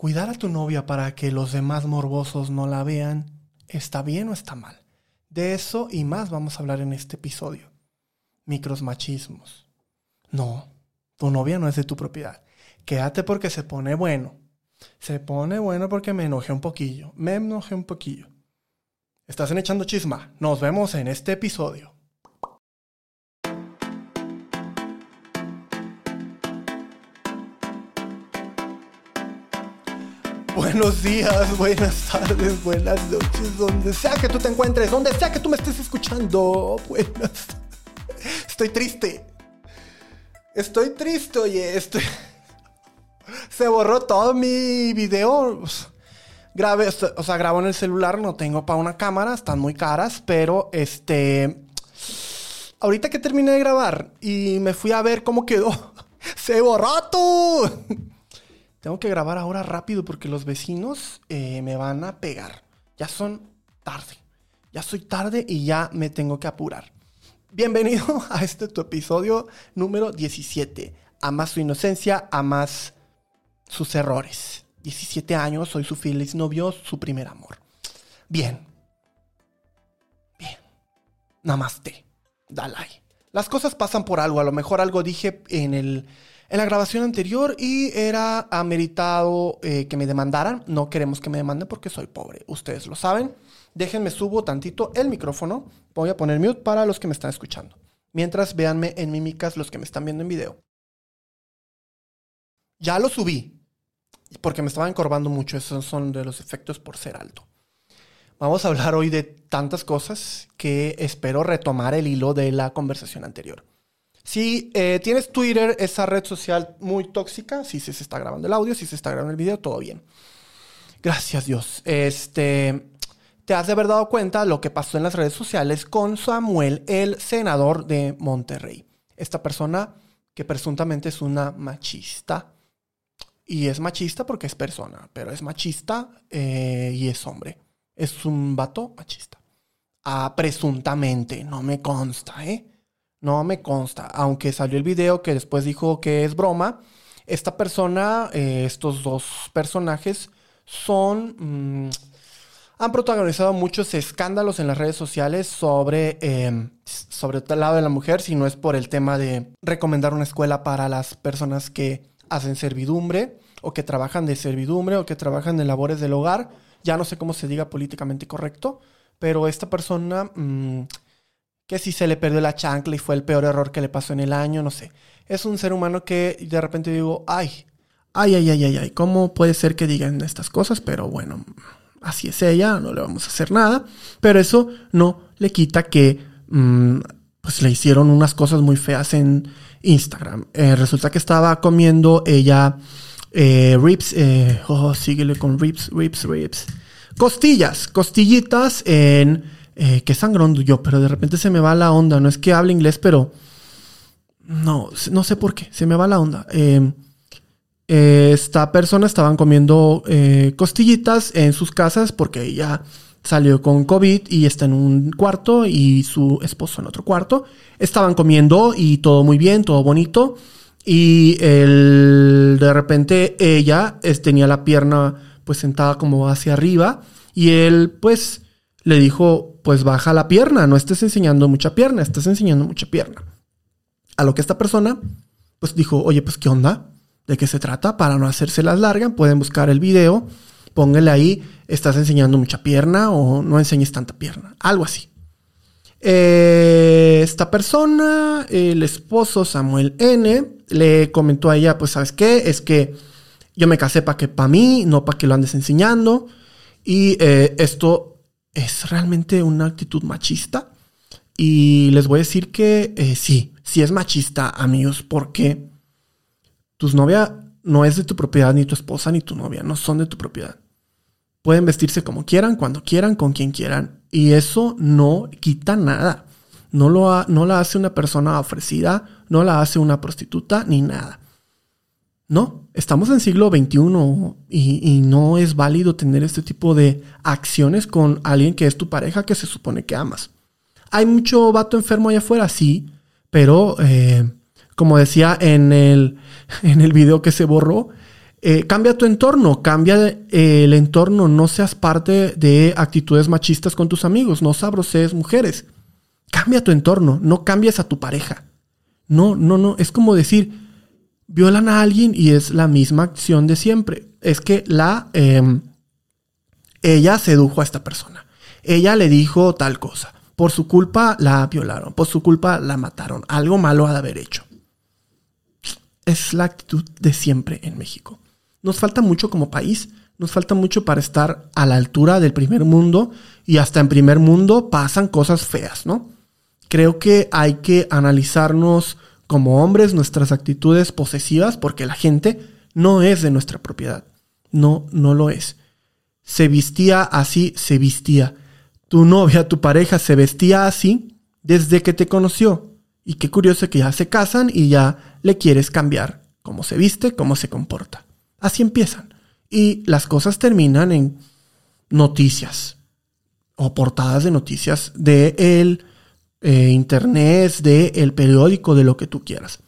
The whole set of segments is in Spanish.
¿Cuidar a tu novia para que los demás morbosos no la vean está bien o está mal? De eso y más vamos a hablar en este episodio. Microsmachismos. No, tu novia no es de tu propiedad. Quédate porque se pone bueno. Se pone bueno porque me enojé un poquillo. Me enojé un poquillo. Estás en Echando Chisma. Nos vemos en este episodio. Buenos días, buenas tardes, buenas noches, donde sea que tú te encuentres, donde sea que tú me estés escuchando. Buenas. Estoy triste. Estoy triste, oye, estoy... Se borró todo mi video. Grabé, o sea, grabo en el celular, no tengo para una cámara, están muy caras, pero este... Ahorita que terminé de grabar y me fui a ver cómo quedó, se borró tú. Tengo que grabar ahora rápido porque los vecinos eh, me van a pegar. Ya son tarde. Ya soy tarde y ya me tengo que apurar. Bienvenido a este tu episodio número 17. A más su inocencia, a más sus errores. 17 años, soy su feliz novio, su primer amor. Bien. Bien. Namaste. Dalai. Las cosas pasan por algo. A lo mejor algo dije en el en la grabación anterior y era ameritado eh, que me demandaran. No queremos que me demanden porque soy pobre. Ustedes lo saben. Déjenme subo tantito el micrófono. Voy a poner mute para los que me están escuchando. Mientras véanme en mímicas los que me están viendo en video. Ya lo subí. Porque me estaba encorvando mucho. Esos son de los efectos por ser alto. Vamos a hablar hoy de tantas cosas que espero retomar el hilo de la conversación anterior. Si eh, tienes Twitter, esa red social muy tóxica, si se está grabando el audio, si se está grabando el video, todo bien. Gracias Dios. Este, te has de haber dado cuenta lo que pasó en las redes sociales con Samuel, el senador de Monterrey. Esta persona que presuntamente es una machista. Y es machista porque es persona, pero es machista eh, y es hombre. Es un vato machista. Ah, presuntamente, no me consta, ¿eh? No me consta. Aunque salió el video que después dijo que es broma. Esta persona, eh, estos dos personajes, son. Mm, han protagonizado muchos escándalos en las redes sociales sobre, eh, sobre el lado de la mujer, si no es por el tema de recomendar una escuela para las personas que hacen servidumbre, o que trabajan de servidumbre, o que trabajan en labores del hogar. Ya no sé cómo se diga políticamente correcto, pero esta persona. Mm, que si se le perdió la chancla y fue el peor error que le pasó en el año, no sé. Es un ser humano que de repente digo, ay, ay, ay, ay, ay, ay, ¿cómo puede ser que digan estas cosas? Pero bueno, así es ella, no le vamos a hacer nada. Pero eso no le quita que mm, pues le hicieron unas cosas muy feas en Instagram. Eh, resulta que estaba comiendo ella eh, ribs, eh, oh, síguele con ribs, ribs, ribs. Costillas, costillitas en eh, qué sangrón yo, pero de repente se me va la onda. No es que hable inglés, pero no, no sé por qué, se me va la onda. Em, esta persona estaban comiendo eh, costillitas en sus casas porque ella salió con COVID y está en un cuarto y su esposo en otro cuarto. Estaban comiendo y todo muy bien, todo bonito. Y de repente ella tenía la pierna pues sentada como hacia arriba y él pues le dijo, pues baja la pierna, no estés enseñando mucha pierna, estás enseñando mucha pierna. A lo que esta persona, pues dijo, oye, pues ¿qué onda? ¿De qué se trata? Para no hacerse las largas, pueden buscar el video, póngale ahí, estás enseñando mucha pierna o no enseñes tanta pierna, algo así. Eh, esta persona, el esposo Samuel N, le comentó a ella, pues sabes qué, es que yo me casé para que para mí, no para que lo andes enseñando. Y eh, esto es realmente una actitud machista. Y les voy a decir que eh, sí, sí es machista, amigos, porque tus novia no es de tu propiedad, ni tu esposa, ni tu novia, no son de tu propiedad. Pueden vestirse como quieran, cuando quieran, con quien quieran. Y eso no quita nada. No, lo no la hace una persona ofrecida, no la hace una prostituta, ni nada. No, estamos en siglo XXI y, no es válido tener este tipo de acciones con alguien que es tu pareja que se supone que amas. Hay mucho vato enfermo allá afuera, sí, pero eh, como decía en el, en el video que se borró, Eh, cambia tu entorno, cambia el entorno, no seas parte de actitudes machistas con tus amigos, no sabrosees mujeres. Cambia tu entorno, no cambies a tu pareja. No, no, no, es como decir, violan a alguien y es la misma acción de siempre. Es que la, em, ella sedujo a esta persona. Ella le dijo tal cosa. Por su culpa la violaron, por su culpa la mataron. Algo malo ha de haber hecho. Es la actitud de siempre en México. Nos falta mucho como país, nos falta mucho para estar a la altura del primer mundo y hasta en primer mundo pasan cosas feas, ¿no? Creo que hay que analizarnos como hombres nuestras actitudes posesivas porque la gente no es de nuestra propiedad. No, no lo es. Se vestía así, se vestía. Tu novia, tu pareja se vestía así desde que te conoció. Y qué curioso que ya se casan y ya le quieres cambiar cómo se viste, cómo se comporta. Así empiezan. Y las cosas terminan en noticias o portadas de noticias de el eh, internet, de el periódico, de lo que tú quieras.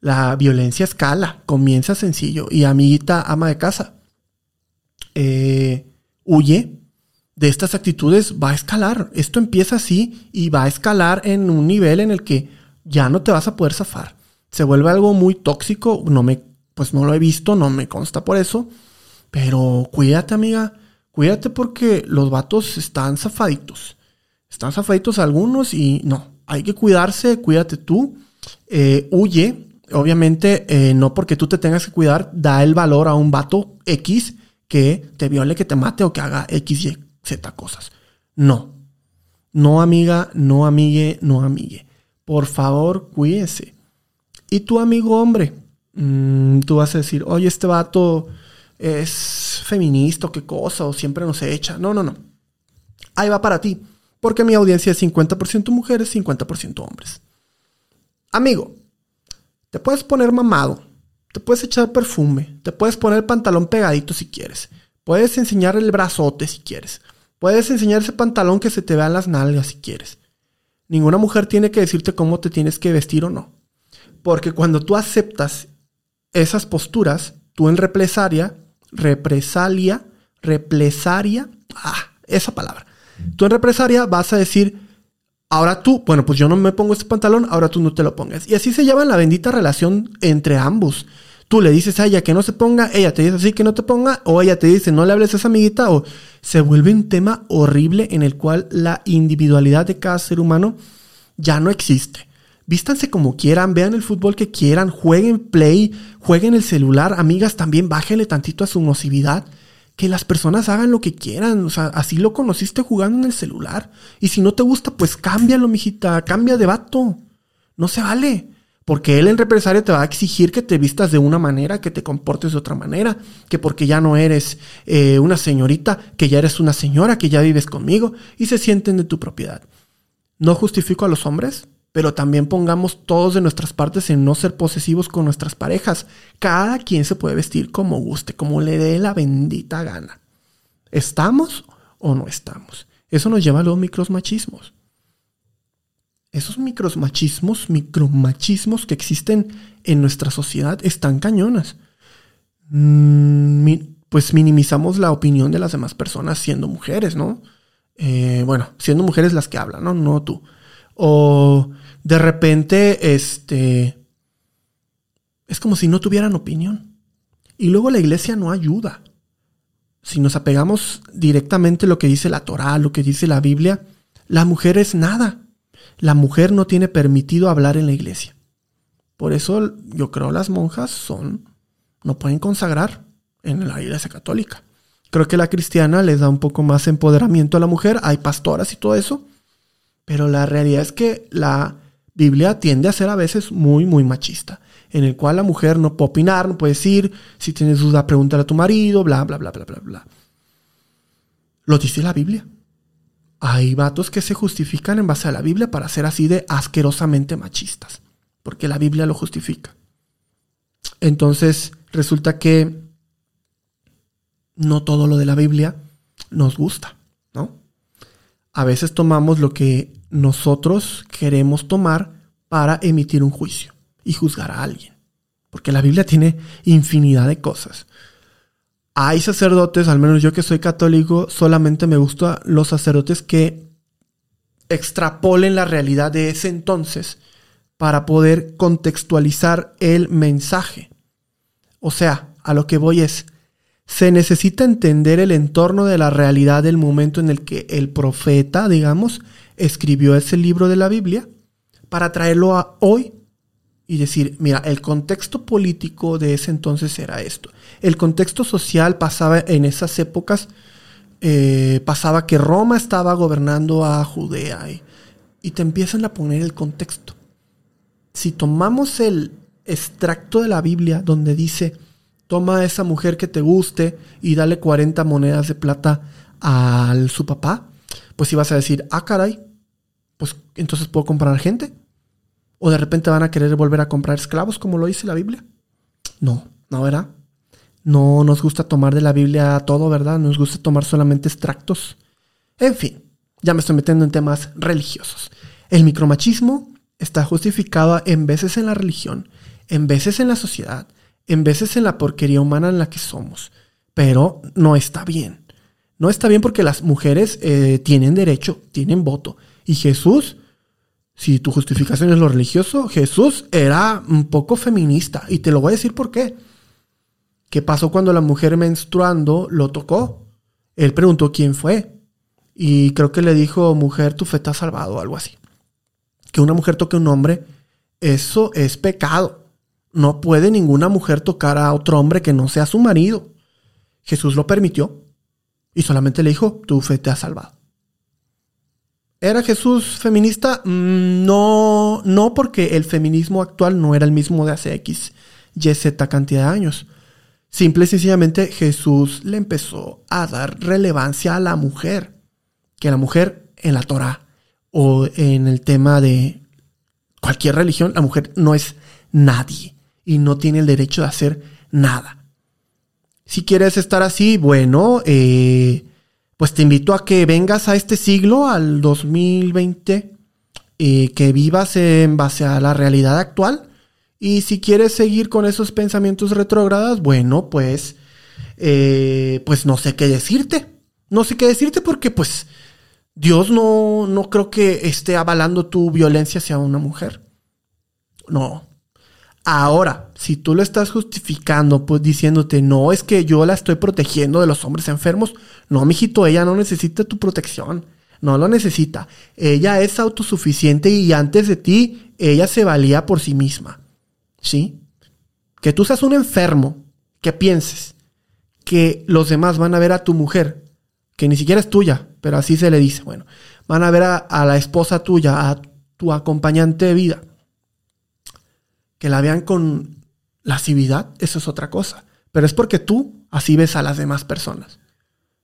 La violencia escala, comienza sencillo y amiguita ama de casa eh, huye de estas actitudes, va a escalar. Esto empieza así y va a escalar en un nivel en el que ya no te vas a poder zafar. Se vuelve algo muy tóxico, no me pues no lo he visto, no me consta por eso. Pero cuídate, amiga. Cuídate porque los vatos están zafaditos. Están zafaditos algunos y no. Hay que cuidarse, cuídate tú. Eh, huye. Obviamente, eh, no porque tú te tengas que cuidar, da el valor a un vato X que te viole, que te mate o que haga X, Y, Z cosas. No. No, amiga, no, amigue, no, amigue. Por favor, cuídese. Y tu amigo hombre, Mm, tú vas a decir, oye, este vato es feminista qué cosa, o siempre nos echa. No, no, no. Ahí va para ti, porque mi audiencia es 50% mujeres, 50% hombres. Amigo, te puedes poner mamado, te puedes echar perfume, te puedes poner el pantalón pegadito si quieres, puedes enseñar el brazote si quieres, puedes enseñar ese pantalón que se te vean las nalgas si quieres. Ninguna mujer tiene que decirte cómo te tienes que vestir o no. Porque cuando tú aceptas esas posturas, tú en represalia, represalia, represaria, ah, esa palabra. Tú en represalia vas a decir, ahora tú, bueno, pues yo no me pongo este pantalón, ahora tú no te lo pongas. Y así se llama la bendita relación entre ambos. Tú le dices a ella que no se ponga, ella te dice así que no te ponga, o ella te dice no le hables a esa amiguita, o se vuelve un tema horrible en el cual la individualidad de cada ser humano ya no existe. Vístanse como quieran, vean el fútbol que quieran, jueguen play, jueguen el celular, amigas, también bájenle tantito a su nocividad. Que las personas hagan lo que quieran, o sea, así lo conociste jugando en el celular. Y si no te gusta, pues cámbialo, mijita, cambia de vato. No se vale. Porque él en represalia te va a exigir que te vistas de una manera, que te comportes de otra manera, que porque ya no eres eh, una señorita, que ya eres una señora, que ya vives conmigo y se sienten de tu propiedad. No justifico a los hombres, pero también pongamos todos de nuestras partes en no ser posesivos con nuestras parejas. Cada quien se puede vestir como guste, como le dé la bendita gana. ¿Estamos o no estamos? Eso nos lleva a los micromachismos. Esos micromachismos, micromachismos que existen en nuestra sociedad están cañonas. Mm, pues minimizamos la opinión de las demás personas siendo mujeres, ¿no? Eh, bueno, siendo mujeres las que hablan, ¿no? No tú. O de repente, este, es como si no tuvieran opinión. Y luego la iglesia no ayuda. Si nos apegamos directamente a lo que dice la Torá, lo que dice la Biblia, la mujer es nada. La mujer no tiene permitido hablar en la iglesia. Por eso yo creo las monjas son, no pueden consagrar en la iglesia católica. Creo que la cristiana les da un poco más empoderamiento a la mujer. Hay pastoras y todo eso. Pero la realidad es que la Biblia tiende a ser a veces muy, muy machista, en el cual la mujer no puede opinar, no puede decir, si tienes duda, pregúntale a tu marido, bla, bla, bla, bla, bla, bla. Lo dice la Biblia. Hay vatos que se justifican en base a la Biblia para ser así de asquerosamente machistas, porque la Biblia lo justifica. Entonces, resulta que no todo lo de la Biblia nos gusta, ¿no? A veces tomamos lo que nosotros queremos tomar para emitir un juicio y juzgar a alguien. porque la Biblia tiene infinidad de cosas. Hay sacerdotes, al menos yo que soy católico, solamente me gustan los sacerdotes que extrapolen la realidad de ese entonces para poder contextualizar el mensaje. O sea, a lo que voy es, se necesita entender el entorno de la realidad del momento en el que el profeta, digamos, escribió ese libro de la Biblia para traerlo a hoy y decir, mira, el contexto político de ese entonces era esto. El contexto social pasaba en esas épocas, eh, pasaba que Roma estaba gobernando a Judea y, y te empiezan a poner el contexto. Si tomamos el extracto de la Biblia donde dice, toma a esa mujer que te guste y dale 40 monedas de plata a su papá, pues ibas a decir, ah, caray, pues entonces puedo comprar gente. O de repente van a querer volver a comprar esclavos, como lo dice la Biblia. No, no, ¿verdad? No nos gusta tomar de la Biblia todo, ¿verdad? Nos gusta tomar solamente extractos. En fin, ya me estoy metiendo en temas religiosos. El micromachismo está justificado en veces en la religión, en veces en la sociedad, en veces en la porquería humana en la que somos. Pero no está bien. No está bien porque las mujeres eh, tienen derecho, tienen voto. Y Jesús, si tu justificación es lo religioso, Jesús era un poco feminista. Y te lo voy a decir por qué. ¿Qué pasó cuando la mujer menstruando lo tocó? Él preguntó quién fue. Y creo que le dijo, mujer, tu fe te ha salvado, o algo así. Que una mujer toque a un hombre, eso es pecado. No puede ninguna mujer tocar a otro hombre que no sea su marido. Jesús lo permitió y solamente le dijo, tu fe te ha salvado. ¿Era Jesús feminista? Mm, no, no porque el feminismo actual no era el mismo de hace X, Y, Z cantidad de años. Simple y sencillamente Jesús le empezó a dar relevancia a la mujer. Que la mujer en la Torah o en el tema de cualquier religión, la mujer no es nadie y no tiene el derecho de hacer nada. Si quieres estar así, bueno, eh, pues te invito a que vengas a este siglo, al 2020, eh, que vivas en base a la realidad actual. Y si quieres seguir con esos pensamientos retrógradas, bueno, pues, eh, pues no sé qué decirte. No sé qué decirte porque pues Dios no, no creo que esté avalando tu violencia hacia una mujer. No, Ahora, si tú lo estás justificando, pues diciéndote, no, es que yo la estoy protegiendo de los hombres enfermos, no, mijito, ella no necesita tu protección, no lo necesita. Ella es autosuficiente y antes de ti, ella se valía por sí misma. ¿Sí? Que tú seas un enfermo, que pienses que los demás van a ver a tu mujer, que ni siquiera es tuya, pero así se le dice, bueno, van a ver a, a la esposa tuya, a tu acompañante de vida que la vean con lascividad, eso es otra cosa. Pero es porque tú así ves a las demás personas.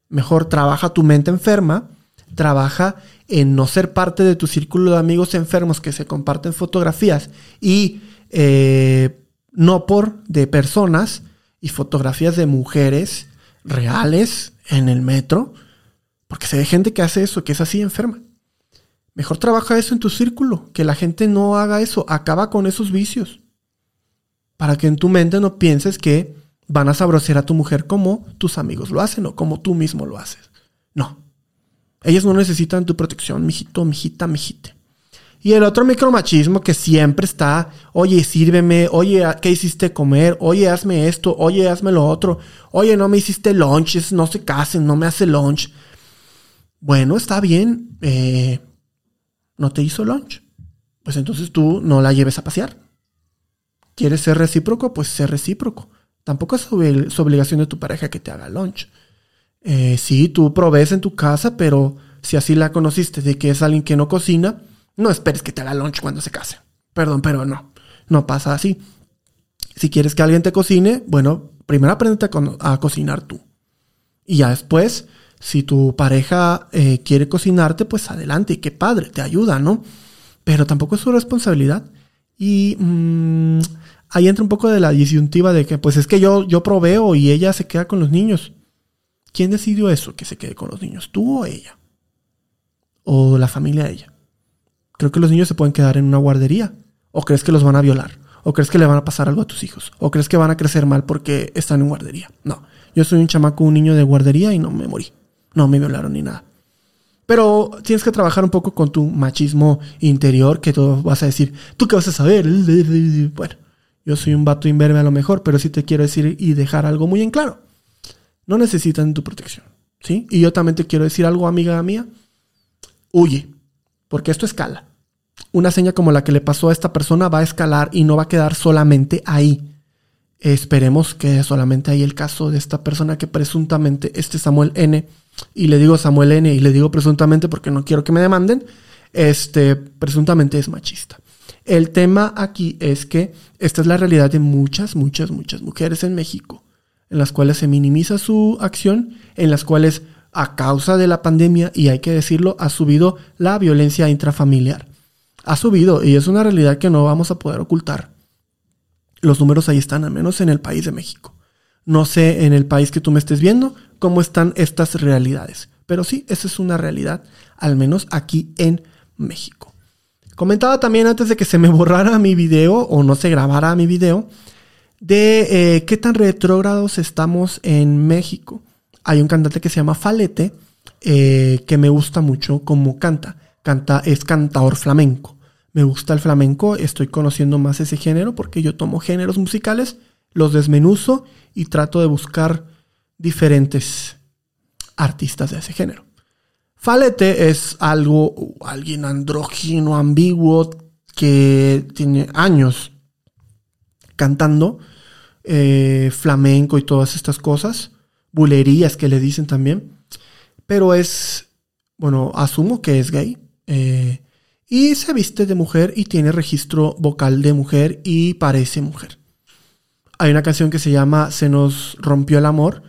Mejor trabaja tu mente enferma, trabaja en no ser parte de tu círculo de amigos enfermos que se comparten fotografías y eh, no por de personas y fotografías de mujeres reales en el metro, porque se ve gente que hace eso, que es así enferma. Mejor trabaja eso en tu círculo, que la gente no haga eso, acaba con esos vicios para que en tu mente no pienses que van a sabrosear a tu mujer como tus amigos lo hacen o como tú mismo lo haces. No. Ellas no necesitan tu protección, mijito, mijita, mijite. Y el otro micromachismo que siempre está, oye, sírveme, oye, ¿qué hiciste comer? Oye, hazme esto, oye, hazme lo otro, oye, no me hiciste lunch, no se casen, no me hace lunch. Bueno, está bien, eh, no te hizo lunch. Pues entonces tú no la lleves a pasear. ¿Quieres ser recíproco? Pues ser recíproco. Tampoco es su obligación de tu pareja que te haga lunch. Eh, sí, tú provees en tu casa, pero si así la conociste de que es alguien que no cocina, no esperes que te haga lunch cuando se case. Perdón, pero no. No pasa así. Si quieres que alguien te cocine, bueno, primero aprende a, cocinar tú. Y ya después, si tu pareja eh, quiere cocinarte, pues adelante, y qué padre, te ayuda, ¿no? Pero tampoco es su responsabilidad. Y mm, ahí entra un poco de la disyuntiva de que, pues es que yo, yo proveo y ella se queda con los niños. ¿Quién decidió eso, que se quede con los niños? ¿Tú o ella? ¿O la familia de ella? Creo que los niños se pueden quedar en una guardería. ¿O crees que los van a violar? ¿O crees que le van a pasar algo a tus hijos? ¿O crees que van a crecer mal porque están en guardería? No. Yo soy un chamaco, un niño de guardería y no me morí. No me violaron ni nada. Pero tienes que trabajar un poco con tu machismo interior, que tú vas a decir, ¿tú qué vas a saber? Bueno, yo soy un vato imberbe a lo mejor, pero sí te quiero decir y dejar algo muy en claro. No necesitan tu protección, ¿sí? Y yo también te quiero decir algo, amiga mía. Huye, porque esto escala. Una seña como la que le pasó a esta persona va a escalar y no va a quedar solamente ahí. Esperemos que solamente ahí el caso de esta persona que presuntamente, este Samuel N., y le digo Samuel N. y le digo presuntamente porque no quiero que me demanden, este, presuntamente es machista. El tema aquí es que esta es la realidad de muchas, muchas, muchas mujeres en México, en las cuales se minimiza su acción, en las cuales a causa de la pandemia, y hay que decirlo, ha subido la violencia intrafamiliar. Ha subido y es una realidad que no vamos a poder ocultar. Los números ahí están, al menos en el país de México. No sé en el país que tú me estés viendo, cómo están estas realidades. Pero sí, esa es una realidad, al menos aquí en México. Comentaba también antes de que se me borrara mi video o no se grabara mi video, de eh, qué tan retrógrados estamos en México. Hay un cantante que se llama Falete, eh, que me gusta mucho como canta. canta. Es cantador flamenco. Me gusta el flamenco, estoy conociendo más ese género porque yo tomo géneros musicales, los desmenuzo y trato de buscar diferentes artistas de ese género. Falete es algo, alguien andrógino, ambiguo, que tiene años cantando eh, flamenco y todas estas cosas, bulerías que le dicen también, pero es, bueno, asumo que es gay, eh, y se viste de mujer y tiene registro vocal de mujer y parece mujer. Hay una canción que se llama Se nos rompió el amor,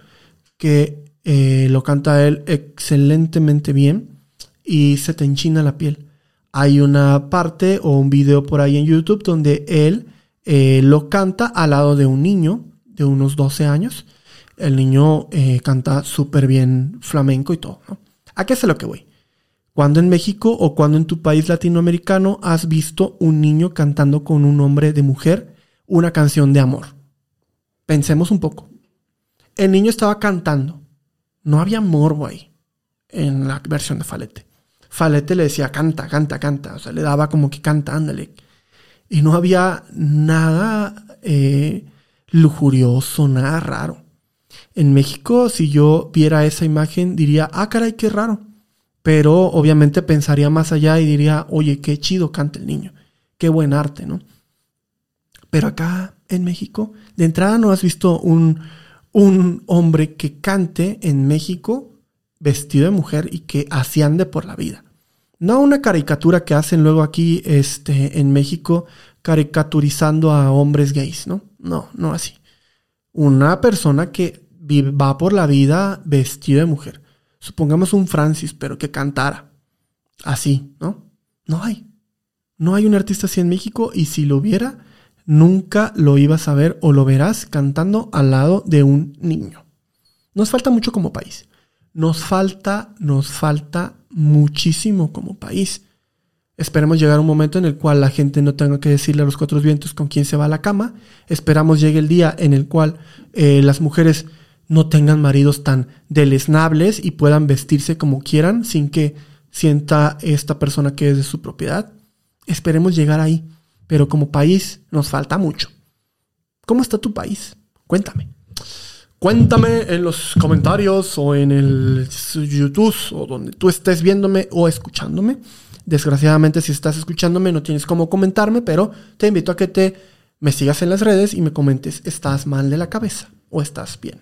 que eh, lo canta él excelentemente bien y se te enchina la piel. Hay una parte o un video por ahí en YouTube donde él eh, lo canta al lado de un niño de unos 12 años. El niño eh, canta súper bien flamenco y todo. ¿A qué a lo que voy? Cuando en México o cuando en tu país latinoamericano has visto un niño cantando con un hombre de mujer una canción de amor? Pensemos un poco el niño estaba cantando. No había morbo ahí en la versión de Falete. Falete le decía canta, canta, canta. O sea, le daba como que canta, ándale. Y no había nada eh, lujurioso, nada raro. En México, si yo viera esa imagen, diría, ah, caray, qué raro. Pero obviamente pensaría más allá y diría, oye, qué chido canta el niño. Qué buen arte, ¿no? Pero acá en México, de entrada no has visto un, un hombre que cante en México vestido de mujer y que así ande por la vida. No una caricatura que hacen luego aquí este, en México caricaturizando a hombres gays, ¿no? No, no así. Una persona que va por la vida vestido de mujer. Supongamos un Francis, pero que cantara. Así, ¿no? No hay. No hay un artista así en México y si lo hubiera, nunca lo ibas a ver o lo verás cantando al lado de un niño. Nos falta mucho como país. Nos falta, nos falta muchísimo como país. Esperemos llegar a un momento en el cual la gente no tenga que decirle a los cuatro vientos con quién se va a la cama. Esperamos llegue el día en el cual eh, las mujeres no tengan maridos tan deleznables y puedan vestirse como quieran sin que sienta esta persona que es de su propiedad. Esperemos llegar ahí pero como país nos falta mucho. ¿Cómo está tu país? Cuéntame. Cuéntame en los comentarios o en el YouTube o donde tú estés viéndome o escuchándome. Desgraciadamente si estás escuchándome no tienes cómo comentarme, pero te invito a que te me sigas en las redes y me comentes, ¿estás mal de la cabeza o estás bien?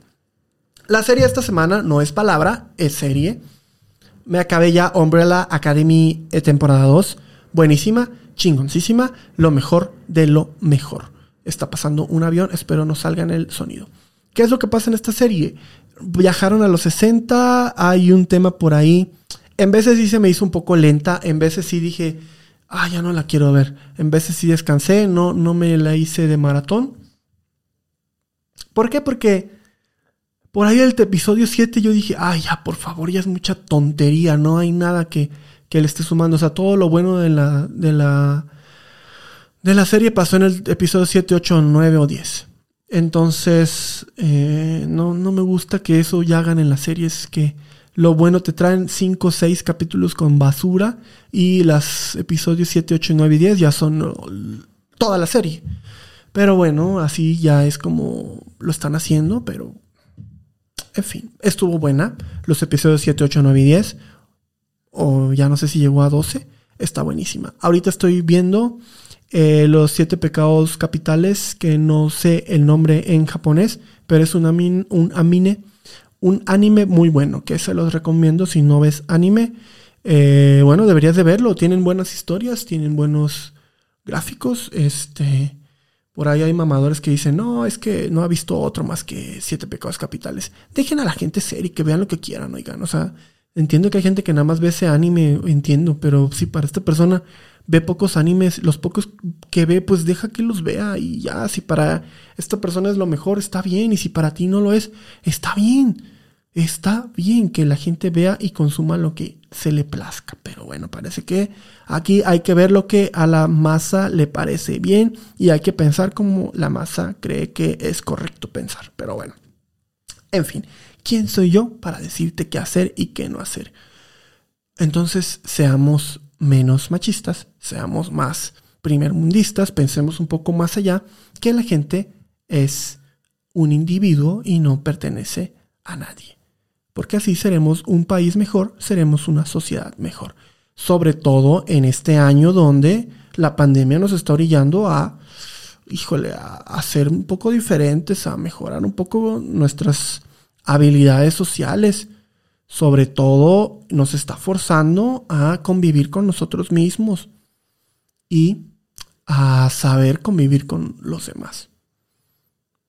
La serie esta semana no es palabra, es serie. Me acabé ya Umbrella Academy eh, temporada 2. Buenísima chingoncísima, lo mejor de lo mejor. Está pasando un avión, espero no salga en el sonido. ¿Qué es lo que pasa en esta serie? Viajaron a los 60, hay un tema por ahí. En veces sí se me hizo un poco lenta, en veces sí dije, ah, ya no la quiero ver. En veces sí descansé, no, no me la hice de maratón. ¿Por qué? Porque por ahí del episodio 7 yo dije, ay, ya, por favor, ya es mucha tontería, no hay nada que, que le esté sumando. O sea, todo lo bueno de la, de la, de la serie pasó en el episodio 7, 8, 9 o 10. Entonces, eh, no, no me gusta que eso ya hagan en las series, que lo bueno te traen 5 o 6 capítulos con basura y los episodios 7, 8, 9 y 10 ya son toda la serie. Pero bueno, así ya es como lo están haciendo, pero en fin, estuvo buena. Los episodios 7, 8, 9 y 10, o ya no sé si llegó a 12, está buenísima. Ahorita estoy viendo eh, los siete pecados capitales, que no sé el nombre en japonés, pero es un, amine, un anime muy bueno, que se los recomiendo si no ves anime. Eh, bueno, deberías de verlo, tienen buenas historias, tienen buenos gráficos, este... Por ahí hay mamadores que dicen, no, es que no ha visto otro más que siete pecados capitales. Dejen a la gente ser y que vean lo que quieran, oigan. O sea, entiendo que hay gente que nada más ve ese anime, entiendo, pero sí, para esta persona ve pocos animes, los pocos que ve, pues deja que los vea y ya, si para esta persona es lo mejor, está bien, y si para ti no lo es, está bien, está bien que la gente vea y consuma lo que se le plazca, pero bueno, parece que aquí hay que ver lo que a la masa le parece bien y hay que pensar como la masa cree que es correcto pensar, pero bueno, en fin, ¿quién soy yo para decirte qué hacer y qué no hacer? Entonces seamos menos machistas, seamos más primermundistas, pensemos un poco más allá, que la gente es un individuo y no pertenece a nadie. Porque así seremos un país mejor, seremos una sociedad mejor. Sobre todo en este año donde la pandemia nos está orillando a, híjole, a, ser un poco diferentes, a mejorar un poco nuestras habilidades sociales sobre todo nos está forzando a convivir con nosotros mismos y a saber convivir con los demás.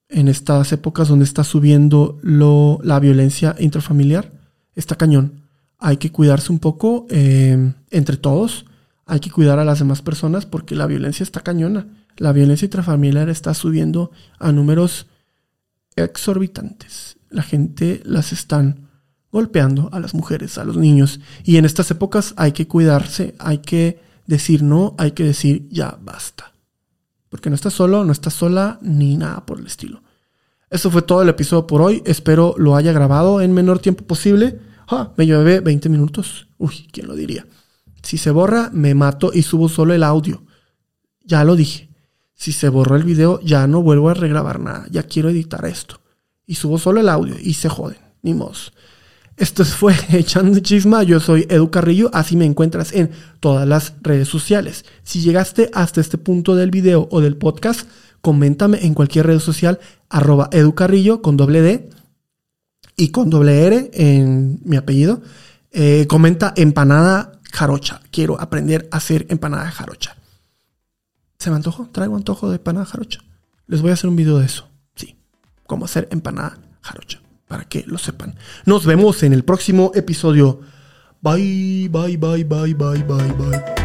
En estas épocas donde está subiendo lo, la violencia intrafamiliar, está cañón. Hay que cuidarse un poco eh, entre todos. Hay que cuidar a las demás personas porque la violencia está cañona. La violencia intrafamiliar está subiendo a números exorbitantes. La gente las están golpeando a las mujeres, a los niños. Y en estas épocas hay que cuidarse, hay que decir no, hay que decir ya basta. Porque no estás solo, no estás sola, ni nada por el estilo. Eso fue todo el episodio por hoy. Espero lo haya grabado en menor tiempo posible. Ah, me llevé 20 minutos. Uy, ¿quién lo diría? Si se borra, me mato y subo solo el audio. Ya lo dije. Si se borró el video, ya no vuelvo a regrabar nada. Ya quiero editar esto. Y subo solo el audio y se joden. Ni modo. Esto fue Echando Chisma. Yo soy Edu Carrillo. Así me encuentras en todas las redes sociales. Si llegaste hasta este punto del video o del podcast, coméntame en cualquier red social arroba Edu Carrillo con doble D y con doble R en mi apellido. Eh, comenta empanada jarocha. Quiero aprender a hacer empanada jarocha. ¿Se me antojó? Traigo antojo de empanada jarocha. Les voy a hacer un video de eso. Sí, cómo hacer empanada jarocha para que lo sepan. Nos vemos en el próximo episodio. Bye, bye, bye, bye, bye, bye, bye.